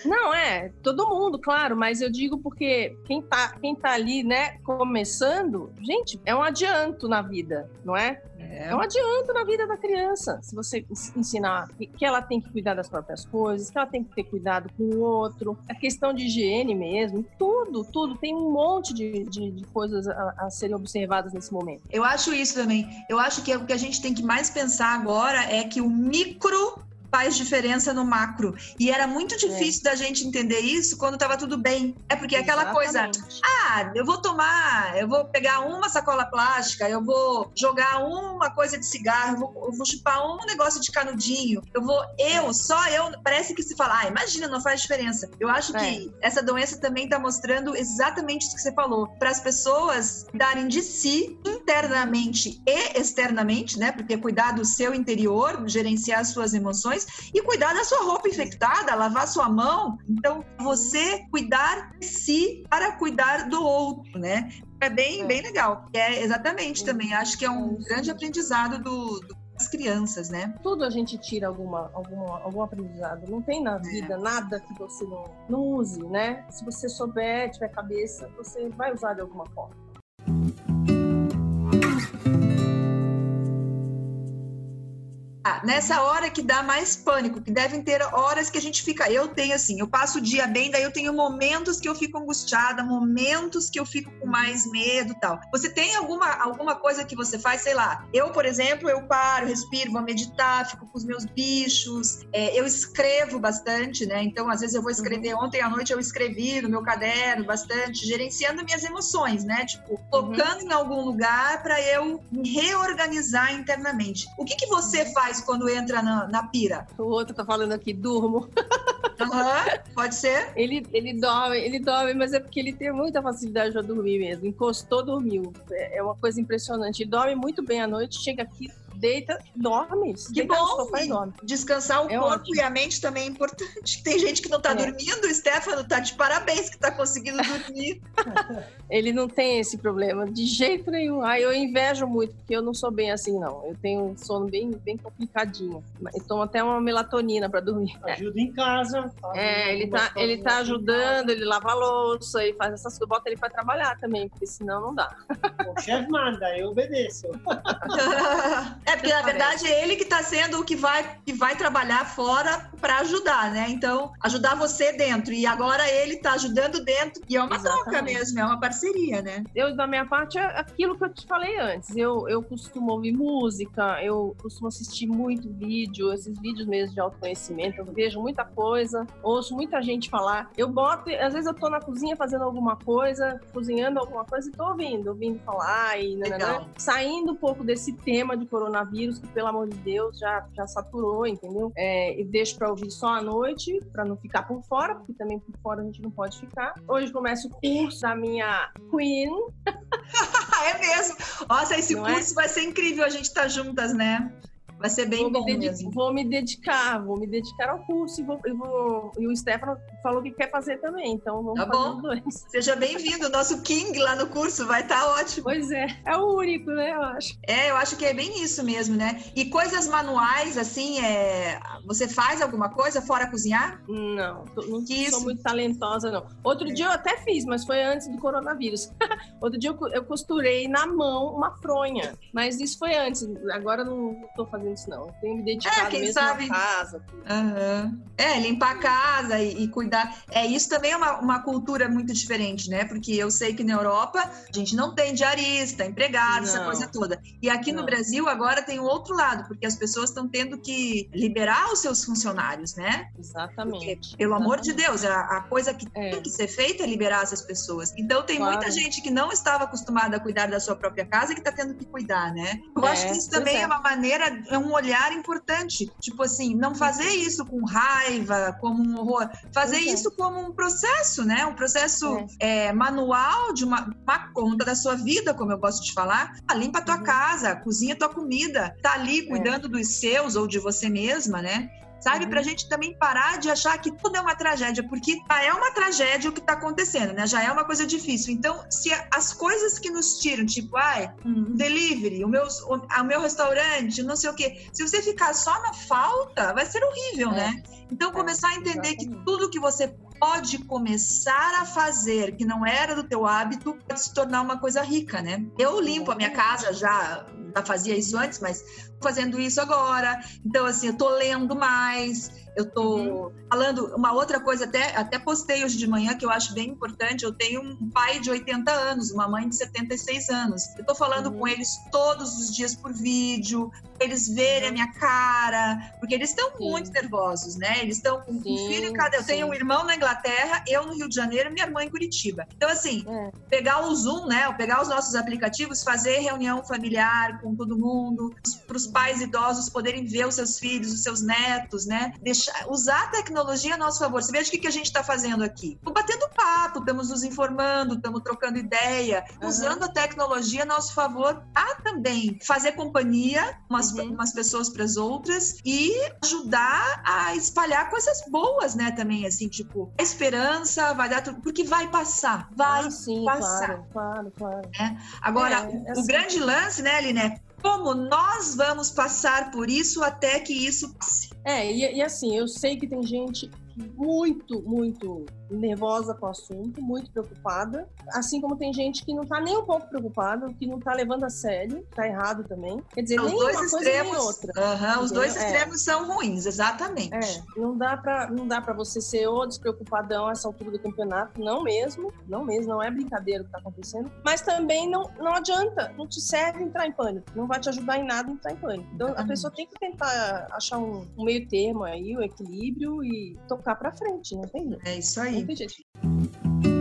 Speaker 2: Não, é, todo mundo, claro, mas eu digo porque quem tá, quem tá ali, né, começando, gente, é um adianto na vida, não é? É. é um adianto na vida da criança. Se você ensinar que ela tem que cuidar das próprias coisas, que ela tem que ter cuidado com o outro, a questão de higiene mesmo, tudo, tudo. Tem um monte de, de, de coisas a, a, serem observadas nesse momento.
Speaker 1: Eu acho isso também. Eu acho que o que a gente tem que mais pensar agora é que o micro faz diferença no macro. E era muito difícil é. da gente entender isso quando estava tudo bem. É porque aquela Exatamente. coisa, ah, eu vou tomar, eu vou pegar uma sacola plástica, eu vou jogar uma coisa de cigarro, eu vou, eu vou chupar um negócio de canudinho, eu vou, eu, só eu, parece que se fala, ah, imagina, não faz diferença. Eu acho é. que essa doença também está mostrando exatamente isso que você falou, para as pessoas darem de si internamente e externamente, né? Porque cuidar do seu interior, gerenciar suas emoções e cuidar da sua roupa infectada, lavar sua mão. Então, você cuidar de si para cuidar do outro, né? É bem, bem legal. É exatamente também. Acho que é um grande aprendizado do, do crianças, né?
Speaker 2: Tudo a gente tira alguma, alguma, algum aprendizado. Não tem na vida é. nada que você não, não use, né? Se você souber, tiver cabeça, você vai usar de alguma forma.
Speaker 1: Nessa hora que dá mais pânico, que devem ter horas que a gente fica. Eu tenho assim, eu passo o dia bem, daí eu tenho momentos que eu fico angustiada, momentos que eu fico com mais medo tal. Você tem alguma, alguma coisa que você faz, sei lá. Eu, por exemplo, eu paro, respiro, vou meditar, fico com os meus bichos. É, eu escrevo bastante, né? Então, às vezes eu vou escrever. Uhum. Ontem à noite eu escrevi no meu caderno bastante, gerenciando minhas emoções, né? Tipo, focando uhum. em algum lugar para eu me reorganizar internamente. O que, que você faz? Faz quando entra na, na pira?
Speaker 2: O outro tá falando aqui, durmo.
Speaker 1: Uhum, pode ser?
Speaker 2: Ele, ele dorme, ele dorme, mas é porque ele tem muita facilidade para dormir mesmo. Encostou, dormiu. É, é uma coisa impressionante. Ele dorme muito bem à noite, chega aqui, deita, dorme.
Speaker 1: Que bom! Sofá e dorme. Descansar o é corpo ótimo. e a mente também é importante. Tem gente que não tá é. dormindo, o Stefano tá de parabéns que tá conseguindo dormir.
Speaker 2: Ele não tem esse problema de jeito nenhum. Ah, eu invejo muito, porque eu não sou bem assim, não. Eu tenho um sono bem, bem complicadinho. Eu tomo até uma melatonina para dormir.
Speaker 3: Ajuda em casa.
Speaker 2: É, ele tá, ele tá ajudando, ele lava a louça, ele faz essas coisas, bota ele para trabalhar também, porque senão não dá.
Speaker 3: O chefe manda, eu obedeço.
Speaker 1: É, porque na verdade é ele que está sendo o que vai, que vai trabalhar fora para ajudar, né? Então, ajudar você dentro. E agora ele está ajudando dentro. E é uma Exatamente. troca mesmo, é uma parceria, né?
Speaker 2: Eu, da minha parte, é aquilo que eu te falei antes. Eu, eu costumo ouvir música, eu costumo assistir muito vídeo, esses vídeos mesmo de autoconhecimento. Eu vejo muita coisa, ouço muita gente falar. Eu boto, às vezes eu tô na cozinha fazendo alguma coisa, cozinhando alguma coisa e tô ouvindo, ouvindo falar e nananã, saindo um pouco desse tema de coronavírus coronavírus, que pelo amor de Deus já, já saturou, entendeu? É, e deixo para ouvir só à noite, para não ficar por fora, porque também por fora a gente não pode ficar. Hoje começa o curso da minha Queen.
Speaker 1: é mesmo. Nossa, esse não é? curso é? vai ser incrível a gente estar tá juntas, né? Vai ser bem vou bom me mesmo.
Speaker 2: Vou me dedicar, vou me dedicar ao curso e, vou, e, vou, e o Stefano falou que quer fazer também, então vamos tá fazer bom. dois.
Speaker 1: Seja bem-vindo, nosso King lá no curso, vai estar tá ótimo.
Speaker 2: Pois é, é o único, né, eu acho.
Speaker 1: É, eu acho que é bem isso mesmo, né? E coisas manuais, assim, é... você faz alguma coisa fora cozinhar?
Speaker 2: Não, não que sou isso? muito talentosa, não. Outro é. dia eu até fiz, mas foi antes do coronavírus. Outro dia eu costurei na mão uma fronha, mas isso foi antes, agora não estou fazendo isso, não. Eu tenho me dedicado é, quem mesmo sabe... à casa.
Speaker 1: Uhum. É, limpar a casa e, e, cuidar. É, isso também é uma, uma cultura muito diferente, né? Porque eu sei que na Europa a gente não tem diarista, empregado, não. essa coisa toda. E aqui não. no Brasil agora tem o outro lado, porque as pessoas estão tendo que liberar os seus funcionários, né?
Speaker 2: Exatamente.
Speaker 1: Porque, pelo
Speaker 2: Exatamente.
Speaker 1: amor de Deus, a, a coisa que é. tem que ser feita é liberar essas pessoas. Então tem claro. muita gente que não estava acostumada a cuidar da sua própria casa e que está tendo que cuidar, né? Eu é, acho que isso também é. é uma maneira, é um olhar importante. Tipo assim, não fazer isso com raiva, como um horror, fazer
Speaker 2: é.
Speaker 1: isso como um processo, né? Um processo
Speaker 2: É.
Speaker 1: é, manual de uma, uma conta da sua vida, como eu gosto de falar. Ah, limpa a tua
Speaker 2: Uhum.
Speaker 1: casa, cozinha a tua comida, tá ali cuidando dos seus ou de você mesma, né? Sabe,
Speaker 2: Uhum.
Speaker 1: pra gente também parar de achar que tudo é uma tragédia, porque já é uma tragédia o que tá acontecendo, né? Já é uma coisa difícil. Então, se a- as coisas que nos tiram, tipo, ai, um delivery, o meu, o, o meu restaurante, não sei o quê, se você ficar só na falta, vai ser horrível,
Speaker 2: É.
Speaker 1: né? Então,
Speaker 2: É,
Speaker 1: começar a entender que tudo que você pode começar a fazer que não era do teu hábito pode se tornar uma coisa rica, né? Eu limpo a minha casa já, já fazia isso antes, mas fazendo isso agora. Então, assim, eu tô lendo mais, eu tô falando uma outra coisa, até, até postei hoje de manhã que eu acho bem importante. Eu tenho um pai de 80 anos, uma mãe de 76 anos. Eu tô falando
Speaker 2: Uhum.
Speaker 1: com eles todos os dias por vídeo, eles verem a minha cara, porque eles estão muito nervosos, né? Eles estão com um filho em cada. Eu tenho um irmão na Inglaterra, eu no Rio de Janeiro minha irmã em Curitiba. Então, assim,
Speaker 2: É.
Speaker 1: pegar o Zoom, né? Pegar os nossos aplicativos, fazer reunião familiar com todo mundo, para os pais idosos poderem ver os seus filhos, os seus netos, né? Deixar, usar a tecnologia a nosso favor. Você veja o que, que a gente está fazendo aqui. Estamos batendo papo, estamos nos informando, estamos trocando ideia,
Speaker 2: Aham.
Speaker 1: usando a tecnologia a nosso favor a também fazer companhia umas,
Speaker 2: Uhum.
Speaker 1: umas pessoas para as outras e ajudar a espalhar coisas boas, né? Também, assim, tipo, a esperança vai dar tudo, porque vai passar, vai
Speaker 2: Ah, sim,
Speaker 1: passar.
Speaker 2: claro, claro, claro.
Speaker 1: Agora,
Speaker 2: É,
Speaker 1: o,
Speaker 2: é
Speaker 1: o
Speaker 2: assim.
Speaker 1: grande lance, né, Aline, é como nós vamos passar por isso até que isso passe.
Speaker 2: É, e, e assim, eu sei que tem gente muito, muito nervosa com o assunto, muito preocupada. Assim como tem gente que não tá nem um pouco preocupada, que não tá levando a sério, tá errado também. Quer dizer,
Speaker 1: Os
Speaker 2: nem
Speaker 1: dois
Speaker 2: uma coisa nem
Speaker 1: extremos,
Speaker 2: outra.
Speaker 1: Aham, os dois
Speaker 2: É.
Speaker 1: extremos são ruins, exatamente.
Speaker 2: É, não dá pra, não dá pra você ser o despreocupadão a essa altura do campeonato, não mesmo, não mesmo, não é brincadeira o que tá acontecendo, mas também não, não adianta, não te serve entrar em pânico, não vai te ajudar em nada entrar em pânico. Então a pessoa tem que tentar achar um, um meio termo aí, o equilíbrio e tocar pra frente, não tem.
Speaker 1: É isso
Speaker 2: Não
Speaker 1: aí.
Speaker 2: Tem jeito.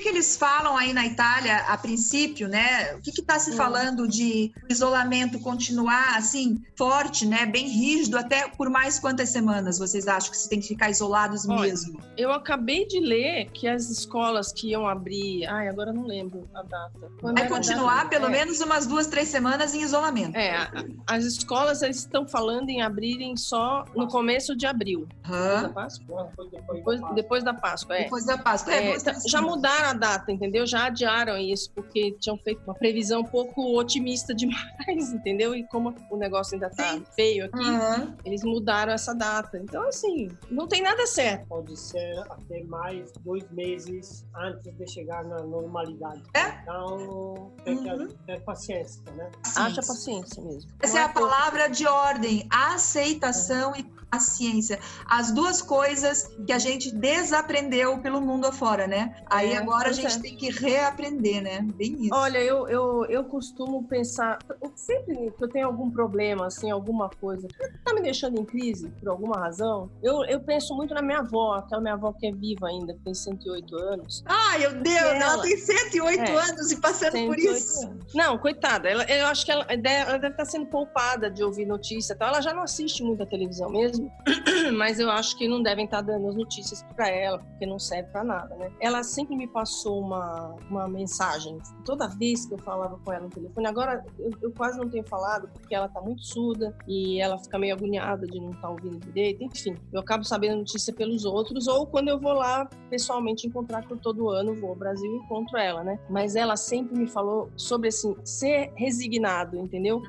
Speaker 1: Que, que eles falam aí na Itália a princípio, né? O que está se
Speaker 2: Hum.
Speaker 1: falando de isolamento continuar assim, forte, né? Bem rígido, até por mais quantas semanas vocês acham que se tem que ficar isolados
Speaker 2: Olha,
Speaker 1: mesmo?
Speaker 2: Eu acabei de ler que as escolas que iam abrir, ai, agora não lembro a data. Quando
Speaker 1: Vai continuar pelo
Speaker 2: É.
Speaker 1: menos umas duas, três semanas em isolamento.
Speaker 2: É, as escolas estão falando em abrirem só no começo de abril. Depois da. Páscoa?
Speaker 3: Depois,
Speaker 2: Depois,
Speaker 3: da Páscoa.
Speaker 2: é.
Speaker 1: Depois da Páscoa. É,
Speaker 2: É, já mudaram a data, entendeu? Já adiaram isso, porque tinham feito uma previsão um pouco otimista demais, entendeu? E como o negócio ainda tá
Speaker 1: Sim.
Speaker 2: feio aqui,
Speaker 1: Aham.
Speaker 2: eles mudaram essa data. Então, assim, não tem nada certo.
Speaker 3: Pode ser até mais dois meses antes de chegar na normalidade.
Speaker 1: É?
Speaker 3: Então, tem que
Speaker 1: Uhum.
Speaker 3: ter paciência, né?
Speaker 2: Haja
Speaker 1: Sim.
Speaker 2: paciência mesmo.
Speaker 1: Essa
Speaker 2: Não
Speaker 1: é a
Speaker 2: pouco.
Speaker 1: palavra de ordem, aceitação e paciência. As duas coisas que a gente desaprendeu pelo mundo afora, né? Aí
Speaker 2: É,
Speaker 1: agora a gente
Speaker 2: é.
Speaker 1: tem que reaprender, né? Bem isso.
Speaker 2: Olha, eu, eu, eu costumo pensar, sempre que eu tenho algum problema, assim, alguma coisa tá me deixando em crise por alguma razão, eu, eu penso muito na minha avó, aquela minha avó que é viva ainda, que tem 108 anos.
Speaker 1: Ai, meu Deus, ela,
Speaker 2: ela-
Speaker 1: tem 108
Speaker 2: É.
Speaker 1: anos e passando por
Speaker 2: 108
Speaker 1: isso.
Speaker 2: anos. Não, coitada, ela, eu acho que ela, ela deve estar sendo poupada de ouvir notícia, então ela já não assiste muito a televisão mesmo, mas eu acho que não devem estar dando as notícias para ela, porque não serve para nada, né? Ela sempre me passou uma, uma mensagem, toda vez que eu falava com ela no telefone. Agora eu, eu quase não tenho falado, porque ela tá muito surda e ela fica meio agoniada de não estar ouvindo direito. Enfim, eu acabo sabendo a notícia pelos outros, ou quando eu vou lá pessoalmente encontrar, que todo ano vou ao Brasil e encontro ela, né? Mas ela sempre me falou sobre, assim, ser resignado, entendeu?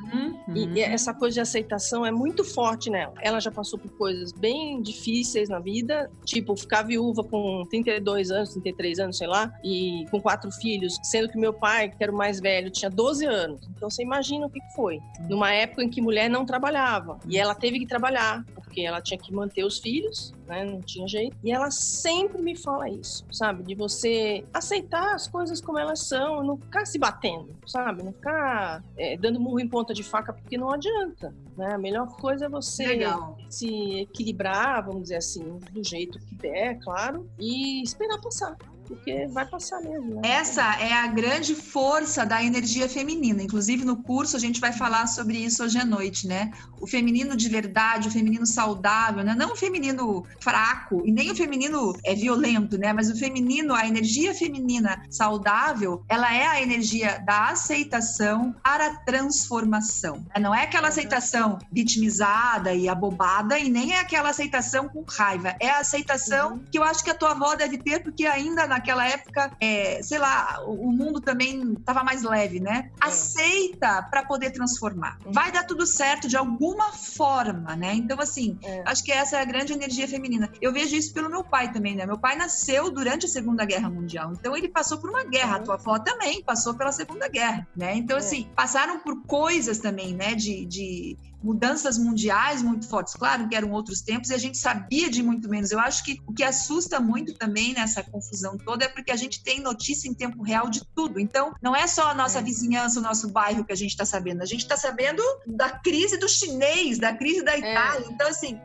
Speaker 2: E,
Speaker 1: Uhum.
Speaker 2: e essa coisa de aceitação é muito forte nela. Ela já passou por coisas bem difíceis na vida, tipo ficar viúva com 32 anos, 33 anos, sei lá, e com quatro filhos, sendo que meu pai, que era o mais velho, tinha 12 anos. Então você imagina o que que foi. Numa época em que mulher não trabalhava. E ela teve que trabalhar, porque ela tinha que manter os filhos, né? Não tinha jeito. E ela sempre me fala isso, sabe? De você aceitar as coisas como elas são, não ficar se batendo, sabe? Não ficar é, dando murro em ponta de faca, porque não adianta, né? A melhor coisa é você
Speaker 1: Legal.
Speaker 2: se equilibrar, vamos dizer assim, do jeito que der, claro, e esperar passar. Porque vai passar mesmo. Né?
Speaker 1: Essa é a grande força da energia feminina. Inclusive, no curso, a gente vai falar sobre isso hoje à noite, né? O feminino de verdade, o feminino saudável, né? Não o feminino fraco e nem o feminino é violento, né? Mas o feminino, a energia feminina saudável, ela é a energia da aceitação para a transformação. Não é aquela aceitação vitimizada e abobada e nem é aquela aceitação com raiva. É a aceitação uhum. que eu acho que a tua avó deve ter, porque ainda naquela época, é, sei lá, o mundo também estava mais leve, né? É. Aceita para poder transformar. Uhum. Vai dar tudo certo de alguma forma, né? Então, assim, é. acho que essa é a grande energia feminina. Eu vejo isso pelo meu pai também, né? Meu pai nasceu durante a Segunda Guerra Mundial, então ele passou por uma guerra. Uhum. A tua avó também passou pela Segunda Guerra, né? Então, é. assim, passaram por coisas também, né? de, de mudanças mundiais muito fortes. Claro que eram outros tempos e a gente sabia de muito menos. Eu acho que o que assusta muito também nessa confusão toda é porque a gente tem notícia em tempo real de tudo. Então, não é só a nossa é. vizinhança, o nosso bairro que a gente está sabendo. A gente está sabendo da crise do chinês, da crise da é. Itália. É. Então, assim,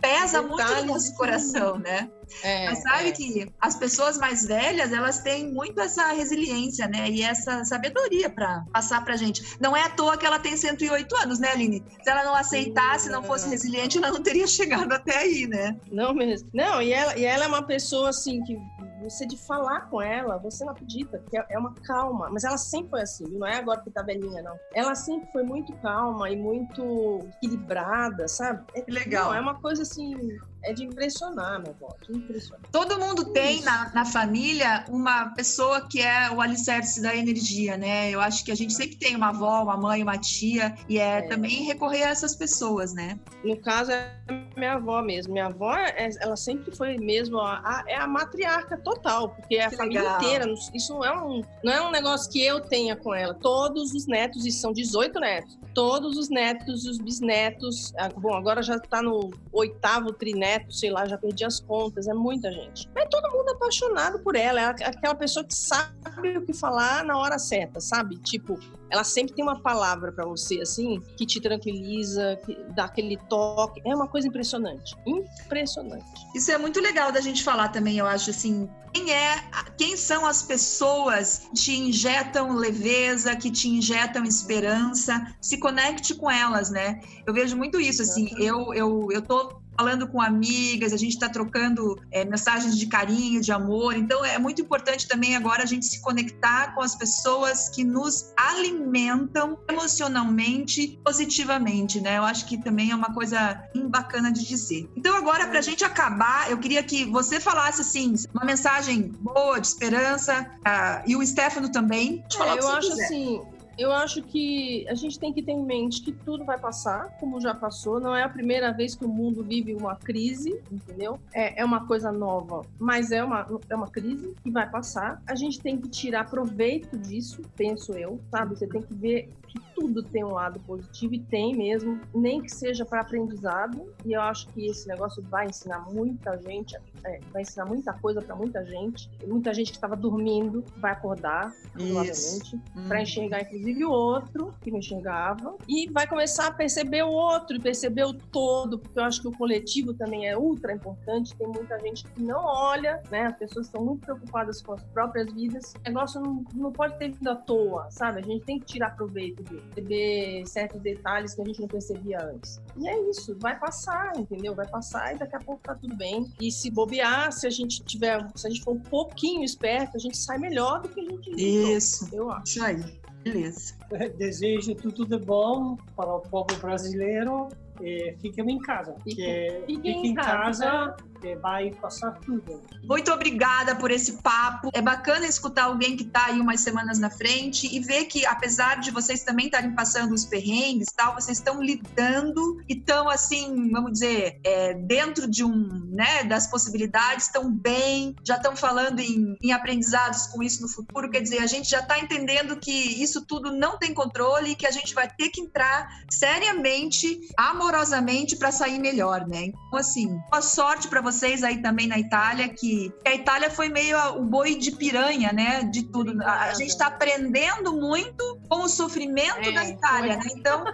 Speaker 1: pesa muito no nosso coração, né? É, Mas sabe é. que as pessoas mais velhas, elas têm muito essa resiliência, né? E essa sabedoria para passar pra gente. Não é à toa que ela tem 108 anos, né, Aline? Se ela não aceitasse, não fosse resiliente, ela não teria chegado até aí, né?
Speaker 2: Não mesmo. Não, e ela, e ela é uma pessoa assim que você de falar com ela, você não acredita, porque é uma calma. Mas ela sempre foi assim, não é agora que tá velhinha, não. Ela sempre foi muito calma e muito equilibrada, sabe?
Speaker 1: É, legal. Não,
Speaker 2: é uma coisa assim, é de impressionar, meu avó, de impressionar.
Speaker 1: Todo mundo tem na, na, família uma pessoa que é o alicerce da energia, né? Eu acho que a gente sempre tem uma avó, uma mãe, uma tia, e é, é. também recorrer a essas pessoas, né?
Speaker 2: No caso, é minha avó mesmo. Minha avó, é, ela sempre foi mesmo, a, a, é a matriarca total, porque é a que família legal. inteira. Isso não é, um, não é um negócio que eu tenha com ela. Todos os netos, e são 18 netos, todos os netos e os bisnetos, ah, bom, agora já está no oitavo trineto, sei lá, já perdi as contas, é muita gente. Mas todo mundo apaixonado por ela, é aquela pessoa que sabe o que falar na hora certa, sabe? Tipo, ela sempre tem uma palavra para você, assim, que te tranquiliza, que dá aquele toque. É uma coisa impressionante. Impressionante.
Speaker 1: Isso é muito legal da gente falar também, eu acho, assim. Quem é, quem são as pessoas que te injetam leveza, que te injetam esperança? Se conecte com elas, né? Eu vejo muito isso, assim. Eu, eu, eu tô falando com amigas, a gente está trocando é, mensagens de carinho, de amor. Então é muito importante também agora a gente se conectar com as pessoas que nos alimentam emocionalmente, positivamente, né? Eu acho que também é uma coisa bacana de dizer. Então agora para a gente acabar, eu queria que você falasse assim uma mensagem boa de esperança uh, e o Stefano também.
Speaker 2: É, eu acho quiser. assim eu acho que a gente tem que ter em mente que tudo vai passar, como já passou. Não é a primeira vez que o mundo vive uma crise, entendeu? É, é uma coisa nova, mas é uma, é uma crise que vai passar. A gente tem que tirar proveito disso, penso eu, sabe? Você tem que ver que tudo tem um lado positivo e tem mesmo, nem que seja para aprendizado. E eu acho que esse negócio vai ensinar muita gente, é, vai ensinar muita coisa para muita gente. Muita gente que estava dormindo vai acordar, provavelmente, hum. para enxergar inclusive o outro que não enxergava e vai começar a perceber o outro e perceber o todo, porque eu acho que o coletivo também é ultra importante. Tem muita gente que não olha, né? As pessoas estão muito preocupadas com as próprias vidas. O negócio não, não pode ter vindo à toa, sabe? A gente tem que tirar proveito perceber certos detalhes que a gente não percebia antes. E é isso, vai passar, entendeu? Vai passar e daqui a pouco tá tudo bem. E se bobear, se a gente tiver, se a gente for um pouquinho esperto, a gente sai melhor do que a gente
Speaker 1: Isso, eu acho. Isso aí. Beleza.
Speaker 3: Desejo tudo de bom para o povo brasileiro é, fiquem em casa. Fiquem, fiquem em casa, casa vai passar tudo.
Speaker 1: Muito obrigada por esse papo. É bacana escutar alguém que está aí umas semanas na frente e ver que, apesar de vocês também estarem passando os perrengues tal, vocês estão lidando e estão, assim, vamos dizer, é, dentro de um, né, das possibilidades, estão bem, já estão falando em, em aprendizados com isso no futuro. Quer dizer, a gente já está entendendo que isso tudo não tem controle e que a gente vai ter que entrar seriamente, amorosamente amorosamente para sair melhor, né? Então, assim, boa sorte para vocês aí também na Itália, que a Itália foi meio o boi de piranha, né? De tudo. A gente está aprendendo muito com o sofrimento é, da Itália, né? Então,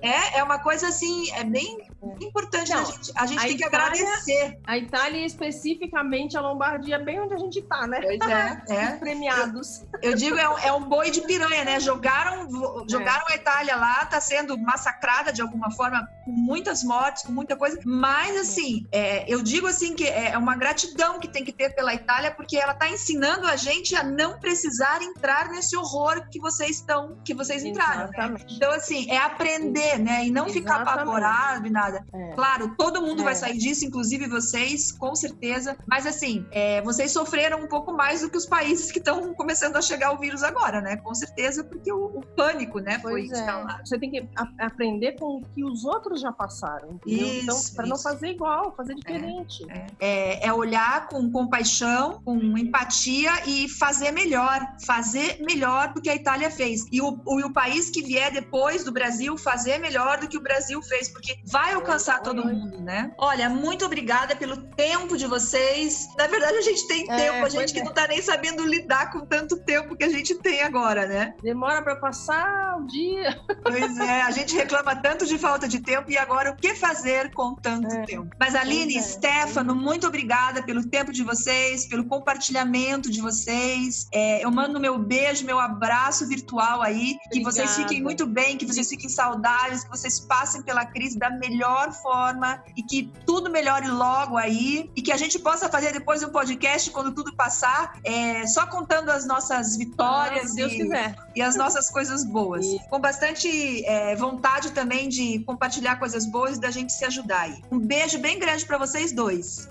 Speaker 1: é, é uma coisa assim, é bem É. Importante, Não, a gente, a gente a tem Itália, que agradecer.
Speaker 2: A Itália, especificamente a Lombardia, bem onde a gente tá, né?
Speaker 1: Pois é, é.
Speaker 2: premiados.
Speaker 1: Eu, eu digo, é um, é um, boi de piranha, né? Jogaram, jogaram é. a Itália lá, tá sendo massacrada de alguma forma, com muitas mortes, com muita coisa. Mas, assim, é, eu digo assim que é uma gratidão que tem que ter pela Itália, porque ela tá ensinando a gente a não precisar entrar nesse horror que vocês estão, que vocês entraram. Né? Então, assim, é aprender, né? E não Exatamente. ficar apavorado e nada. É. Claro, todo mundo vai é. sair disso, inclusive vocês, com certeza. Mas, assim, é, vocês sofreram um pouco mais do que os países que estão começando a chegar o vírus agora, né? Com certeza, porque o, o pânico, né, foi
Speaker 2: pois é. instalado. Você tem que aprender com o que os outros já passaram. Isso, então, para não fazer igual, fazer diferente.
Speaker 1: É, é, olhar com compaixão, com empatia e fazer melhor. Fazer melhor do que a Itália fez. E o, o, o país que vier depois do Brasil fazer melhor do que o Brasil fez, porque vai alcançar todo mundo, né? Olha, muito obrigada pelo tempo de vocês. Na verdade, a gente tem é, tempo, a gente que é. não tá nem sabendo lidar com tanto tempo que a gente tem agora, né?
Speaker 2: Demora para passar o dia.
Speaker 1: Pois é, a gente reclama tanto de falta de tempo e agora o que fazer com tanto é. tempo? Mas Aline, é. Stefano, muito obrigada pelo tempo de vocês, pelo compartilhamento de vocês. É, eu mando meu beijo, meu abraço virtual aí. Obrigada. Que vocês fiquem muito bem, que vocês fiquem saudáveis, que vocês passem pela crise da melhor forma e que tudo melhore logo aí e que a gente possa fazer depois um podcast quando tudo passar, é, só contando as nossas vitórias
Speaker 2: ah, e,
Speaker 1: e, as nossas coisas boas. E... Com bastante é, vontade também de compartilhar coisas boas e da gente se ajudar aí. Um beijo bem grande para vocês dois.